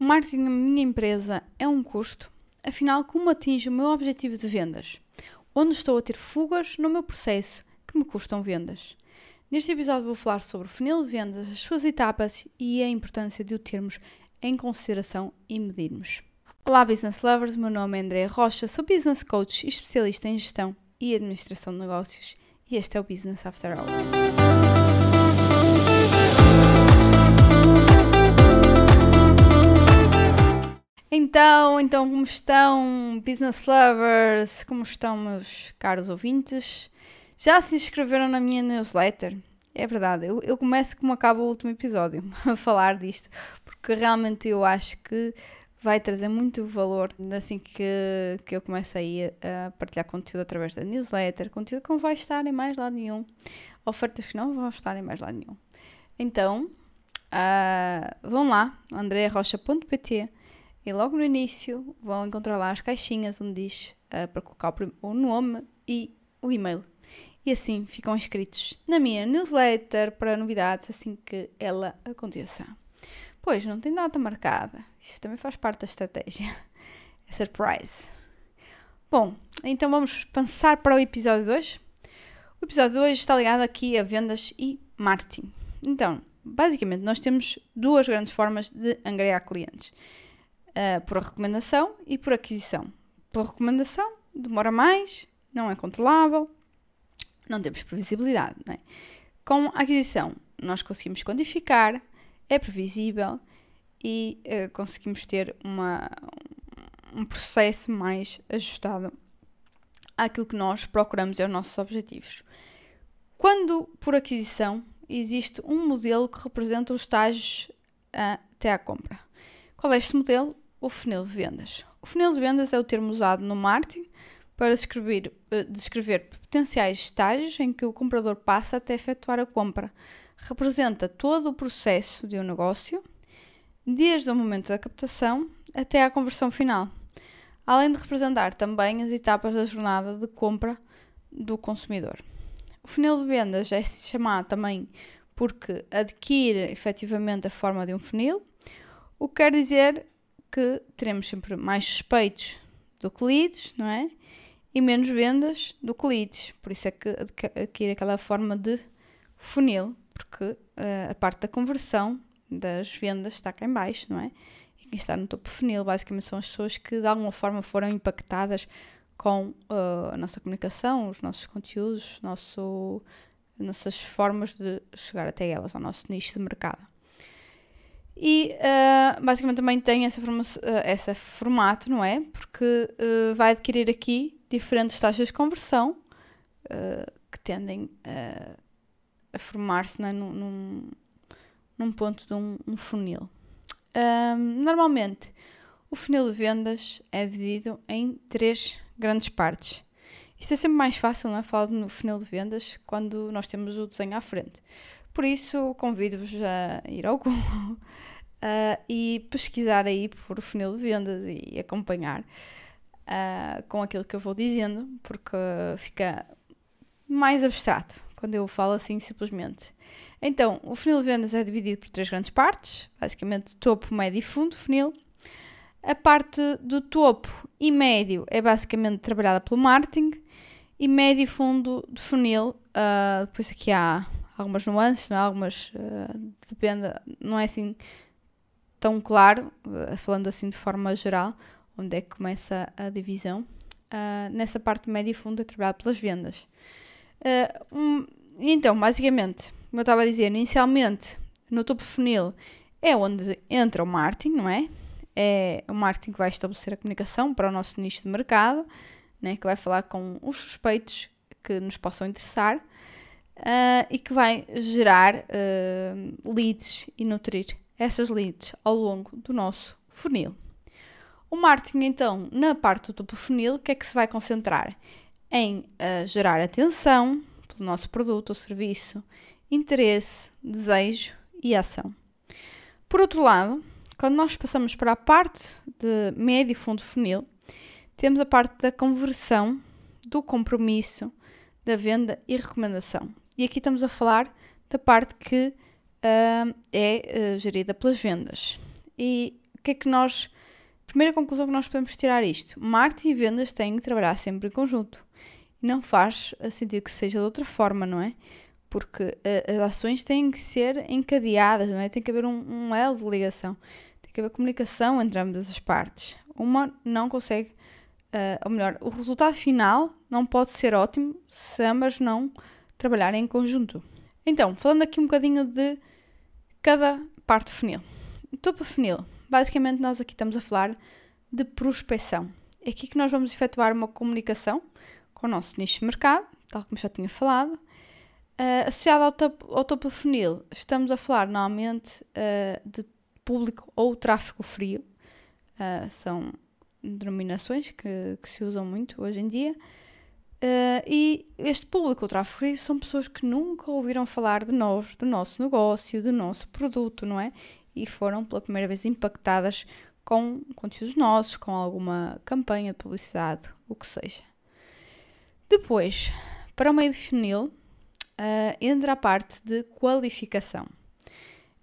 O marketing da minha empresa é um custo? Afinal, como atinge o meu objetivo de vendas? Onde estou a ter fugas no meu processo que me custam vendas? Neste episódio vou falar sobre o funil de vendas, as suas etapas e a importância de o termos em consideração e medirmos. Olá, business lovers, meu nome é André Rocha, sou business coach e especialista em gestão e administração de negócios e este é o Business After Hours. Então, então, como estão, business lovers? Como estão, meus caros ouvintes? Já se inscreveram na minha newsletter? É verdade, eu, eu começo como acaba o último episódio a falar disto, porque realmente eu acho que vai trazer muito valor assim que, que eu começo a, ir a partilhar conteúdo através da newsletter, conteúdo que não vai estar em mais lado nenhum, ofertas que não vão estar em mais lado nenhum. Então, uh, vão lá, andrearrocha.pt e logo no início vão encontrar lá as caixinhas onde diz uh, para colocar o, nome e o e-mail. E assim ficam inscritos na minha newsletter para novidades assim que ela aconteça. Pois, não tem data marcada. Isto também faz parte da estratégia. É surprise. Bom, então vamos pensar para o episódio 2. O episódio 2 está ligado aqui a vendas e marketing. Então, basicamente, nós temos duas grandes formas de angariar clientes: uh, por recomendação e por aquisição. Por recomendação, demora mais, não é controlável, não temos previsibilidade. Não é? Com aquisição, nós conseguimos quantificar, é previsível e uh, conseguimos ter uma, um processo mais ajustado àquilo que nós procuramos e aos nossos objetivos. Quando por aquisição existe um modelo que representa os estágios uh, até à compra. Qual é este modelo? O funil de vendas. O funil de vendas é o termo usado no marketing para descrever, uh, descrever potenciais estágios em que o comprador passa até efetuar a compra, representa todo o processo de um negócio, desde o momento da captação até à conversão final, além de representar também as etapas da jornada de compra do consumidor. O funil de vendas é chamado também porque adquire efetivamente a forma de um funil, o que quer dizer que teremos sempre mais suspeitos do que leads, não é? E menos vendas do que leads. Por isso é que adquire aquela forma de funil porque uh, a parte da conversão das vendas está cá em baixo, não é? E quem está no topo funil basicamente são as pessoas que de alguma forma foram impactadas com uh, a nossa comunicação, os nossos conteúdos, nosso, nossas formas de chegar até elas, ao nosso nicho de mercado. E uh, basicamente também tem essa, forma, uh, esse formato, não é? Porque uh, vai adquirir aqui diferentes taxas de conversão que tendem a formar-se é? num, num, num, ponto de um, um funil. Normalmente, o funil de vendas é dividido em três grandes partes. Isto é sempre mais fácil, não é? Falar no funil de vendas quando nós temos o desenho à frente. Por isso, convido-vos a ir ao Google uh, e pesquisar aí por funil de vendas e acompanhar uh, com aquilo que eu vou dizendo, porque fica mais abstrato quando eu falo assim simplesmente. Então, o funil de vendas é dividido por três grandes partes, basicamente topo, médio e fundo funil. A parte do topo e médio é basicamente trabalhada pelo marketing e médio e fundo do funil, uh, depois aqui há algumas nuances, é? algumas, uh, depende, não é assim tão claro, uh, falando assim de forma geral, onde é que começa a divisão. nessa parte médio e fundo é trabalhada pelas vendas. Uh, um, então, basicamente, como eu estava a dizer, inicialmente no topo funil é onde entra o marketing, não é? É o marketing que vai estabelecer a comunicação para o nosso nicho de mercado, né? que vai falar com os suspeitos que nos possam interessar uh, e que vai gerar uh, leads e nutrir essas leads ao longo do nosso funil. O marketing, então, na parte do topo funil, o que é que se vai concentrar? em uh, gerar atenção pelo nosso produto ou serviço, interesse, desejo e ação. Por outro lado, quando nós passamos para a parte de médio e fundo funil, temos a parte da conversão, do compromisso, da venda e recomendação. E aqui estamos a falar da parte que uh, é uh, gerida pelas vendas. E o que é que nós. Primeira conclusão que nós podemos tirar isto: marketing e vendas têm que trabalhar sempre em conjunto. Não faz sentido que seja de outra forma, não é? Porque uh, as ações têm que ser encadeadas, não é? Tem que haver um, um elo de ligação. Tem que haver comunicação entre ambas as partes. Uma não consegue, uh, ou melhor, o resultado final não pode ser ótimo se ambas não trabalharem em conjunto. Então, falando aqui um bocadinho de cada parte do funil. Topo funil, basicamente nós aqui estamos a falar de prospecção. É aqui que nós vamos efetuar uma comunicação com o nosso nicho de mercado, tal como já tinha falado. Uh, associado ao topo, ao topo funil, estamos a falar normalmente uh, de público ou tráfego frio. Uh, são denominações que, que, se usam muito hoje em dia. Uh, e este público, o tráfego frio, são pessoas que nunca ouviram falar de nós, do nosso negócio, do nosso produto, não é? E foram pela primeira vez impactadas com conteúdos nossos, com alguma campanha de publicidade, o que seja. Depois, para o meio de funil, uh, entra a parte de qualificação.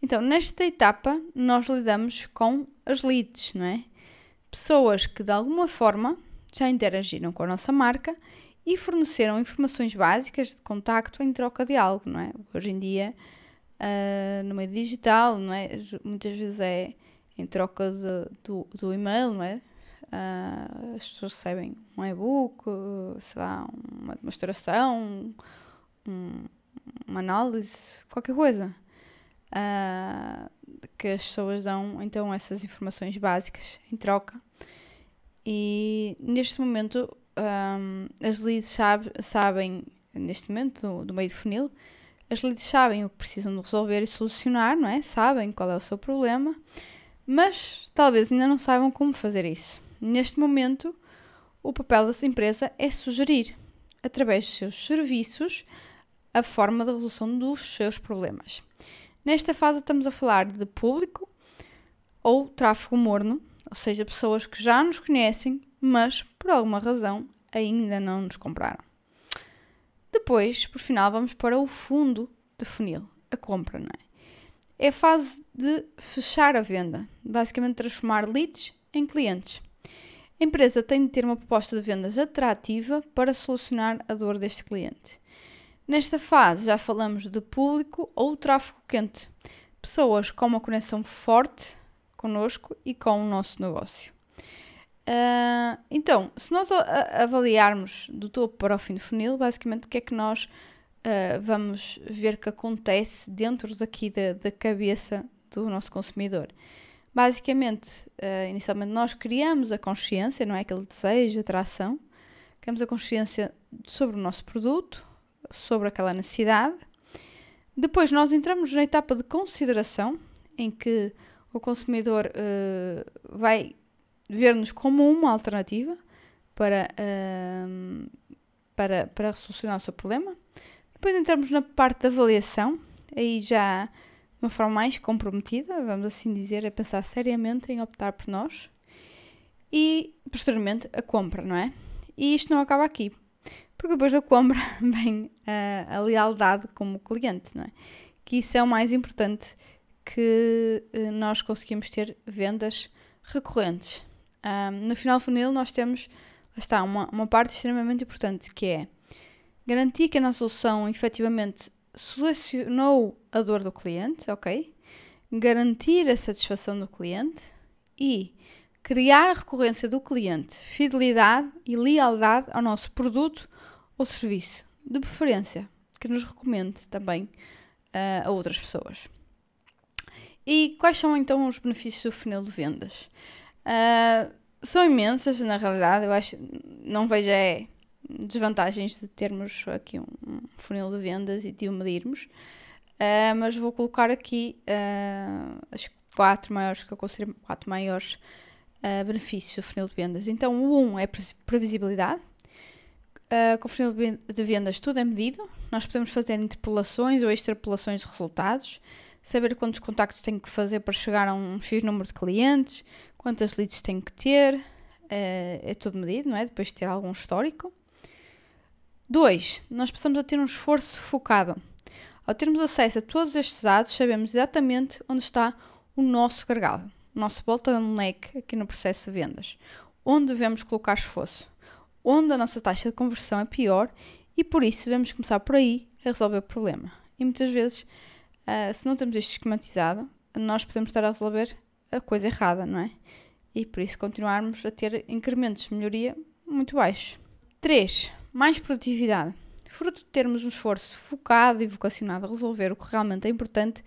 Então, nesta etapa, nós lidamos com as leads, não é? Pessoas que de alguma forma já interagiram com a nossa marca e forneceram informações básicas de contacto em troca de algo, não é? Hoje em dia, uh, no meio digital, não é? Muitas vezes é em troca de, do, do e-mail, não é? Uh, as pessoas recebem um e-book, sei lá, uma demonstração, um, uma análise, qualquer coisa. Uh, que as pessoas dão então essas informações básicas em troca. E neste momento um, as leads sabe, sabem, neste momento, do, do meio do funil, as leads sabem o que precisam de resolver e solucionar, não é? Sabem qual é o seu problema, mas talvez ainda não saibam como fazer isso. Neste momento, o papel dessa empresa é sugerir, através dos seus serviços, a forma de resolução dos seus problemas. Nesta fase, estamos a falar de público ou tráfego morno, ou seja, pessoas que já nos conhecem, mas por alguma razão ainda não nos compraram. Depois, por final, vamos para o fundo de funil, a compra, não é? É a fase de fechar a venda, basicamente transformar leads em clientes. A empresa tem de ter uma proposta de vendas atrativa para solucionar a dor deste cliente. Nesta fase já falamos de público ou tráfego quente, pessoas com uma conexão forte connosco e com o nosso negócio. Uh, então, se nós avaliarmos do topo para o fim do funil, basicamente o que é que nós uh, vamos ver que acontece dentro daqui da, da cabeça do nosso consumidor? Basicamente, uh, inicialmente nós criamos a consciência, não é aquele desejo, atração, criamos a consciência sobre o nosso produto, sobre aquela necessidade. Depois nós entramos na etapa de consideração, em que o consumidor vai ver-nos como uma alternativa para, uh, para, para solucionar o seu problema. Depois entramos na parte da avaliação, aí já de uma forma mais comprometida, vamos assim dizer, a pensar seriamente em optar por nós. E posteriormente a compra, não é? E isto não acaba aqui, porque depois da compra vem a, a lealdade como cliente, não é? Que isso é o mais importante que uh, nós conseguimos ter vendas recorrentes. Um, no final funil nós temos, está, uma, uma parte extremamente importante que é garantir que a nossa solução efetivamente solucionou a dor do cliente, ok? Garantir a satisfação do cliente e criar a recorrência do cliente, fidelidade e lealdade ao nosso produto ou serviço, de preferência, que nos recomende também uh, a outras pessoas. E quais são então os benefícios do funil de vendas? Uh, são imensas, na realidade. Eu acho. Não vejo é desvantagens de termos aqui um, funil de vendas e de o medirmos. Uh, mas vou colocar aqui uh, as quatro maiores que eu considero quatro maiores benefícios do funil de vendas. Então, o um é previsibilidade. Uh, com o funil de vendas tudo é medido. Nós podemos fazer interpolações ou extrapolações de resultados, saber quantos contactos tem que fazer para chegar a um X número de clientes, quantas leads tem que ter, é, é tudo medido, não é? Depois de ter algum histórico. Dois, nós passamos a ter um esforço focado. Ao termos acesso a todos estes dados, sabemos exatamente onde está o nosso gargalo. o nosso bottleneck aqui no processo de vendas, onde devemos colocar esforço, onde a nossa taxa de conversão é pior e por isso devemos começar por aí a resolver o problema. E muitas vezes, uh, se não temos isto esquematizado, nós podemos estar a resolver a coisa errada, não é? E por isso continuarmos a ter incrementos de melhoria muito baixos. 3. Mais produtividade. Fruto de termos um esforço focado e vocacionado a resolver o que realmente é importante,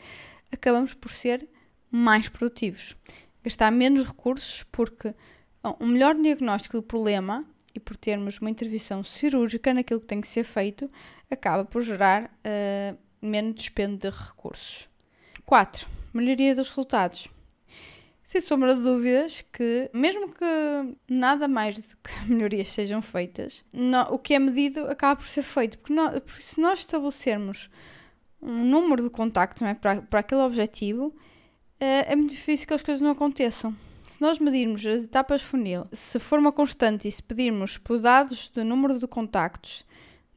acabamos por ser mais produtivos. Gastar menos recursos porque um melhor diagnóstico do problema e por termos uma intervenção cirúrgica naquilo que tem que ser feito, acaba por gerar uh, menos despendo de recursos. 4. Melhoria dos resultados. Sem sombra de dúvidas que, mesmo que nada mais do que melhorias sejam feitas, o que é medido acaba por ser feito. Porque, porque se nós estabelecermos um número de contactos é, para, para aquele objetivo, é, é muito difícil que as coisas não aconteçam. Se nós medirmos as etapas funil, se for uma constante e se pedirmos por dados do número de contactos,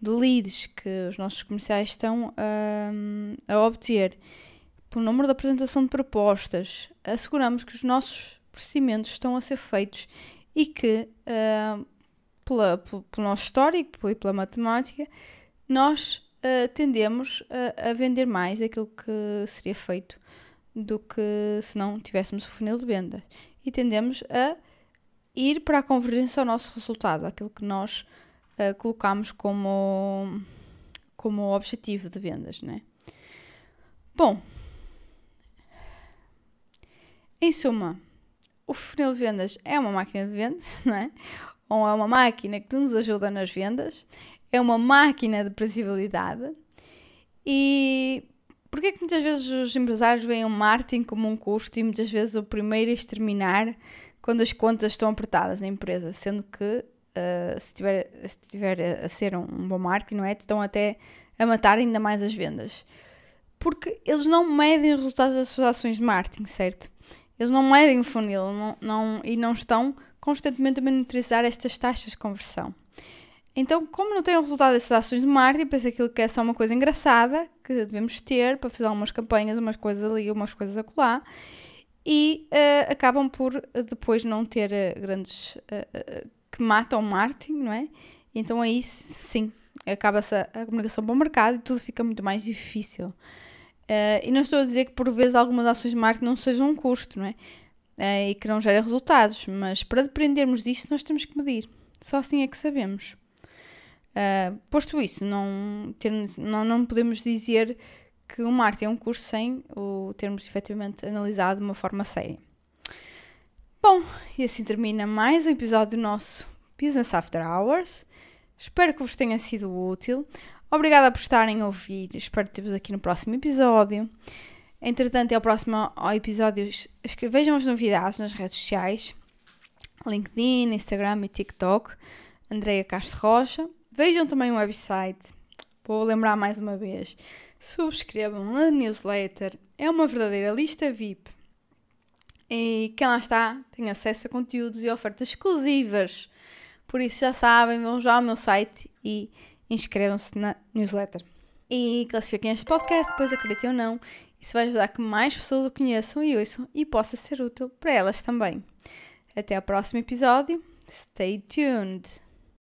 de leads que os nossos comerciais estão um, a obter, pelo número de apresentação de propostas, asseguramos que os nossos procedimentos estão a ser feitos e que, uh, pela, pelo, pelo nosso histórico e pela matemática, nós uh, tendemos a, a, vender mais aquilo que seria feito do que se não tivéssemos o funil de venda. E tendemos a ir para a convergência ao nosso resultado, aquilo que nós uh, colocamos como, como objetivo de vendas. Né? Bom, em suma, o funil de vendas é uma máquina de vendas, não é? Ou é uma máquina que nos ajuda nas vendas, é uma máquina de previsibilidade e Porquê que muitas vezes os empresários veem o marketing como um custo e muitas vezes o primeiro a exterminar quando as contas estão apertadas na empresa, sendo que uh, se, tiver, se tiver a ser um, um bom marketing, não é? Estão até a matar ainda mais as vendas. Porque eles não medem os resultados das suas ações de marketing, certo? Eles não medem o funil não, não, e não estão constantemente a monitorizar estas taxas de conversão. Então, como não tem o resultado dessas ações de marketing, pensa aquilo que é só uma coisa engraçada que devemos ter para fazer algumas campanhas, umas coisas ali, umas coisas acolá, e uh, acabam por uh, depois não ter uh, grandes. que matam o marketing, não é? Então aí sim, acaba-se a, a, comunicação para o mercado e tudo fica muito mais difícil. E não estou a dizer que por vezes algumas ações de marketing não sejam um custo, não é? e que não gerem resultados, mas para dependermos disso nós temos que medir. Só assim é que sabemos. Uh, posto isso, não, ter, não, não podemos dizer que o marketing é um curso sem o termos efetivamente analisado de uma forma séria. Bom, e assim termina mais um episódio do nosso Business After Hours. Espero que vos tenha sido útil. Obrigada por estarem a ouvir. Espero ter-vos aqui no próximo episódio. Entretanto, é o próximo episódio. Vejam as novidades nas redes sociais: LinkedIn, Instagram e TikTok. Andreia Castro Rocha. Vejam também o website. Vou lembrar mais uma vez. Subscrevam a newsletter. É uma verdadeira lista VIP. E quem lá está tem acesso a conteúdos e ofertas exclusivas. Por isso já sabem, vão já ao meu site e inscrevam-se na newsletter. E classifiquem este podcast, depois acreditem ou não. Isso vai ajudar que mais pessoas o conheçam e ouçam e possa ser útil para elas também. Até ao próximo episódio. Stay tuned!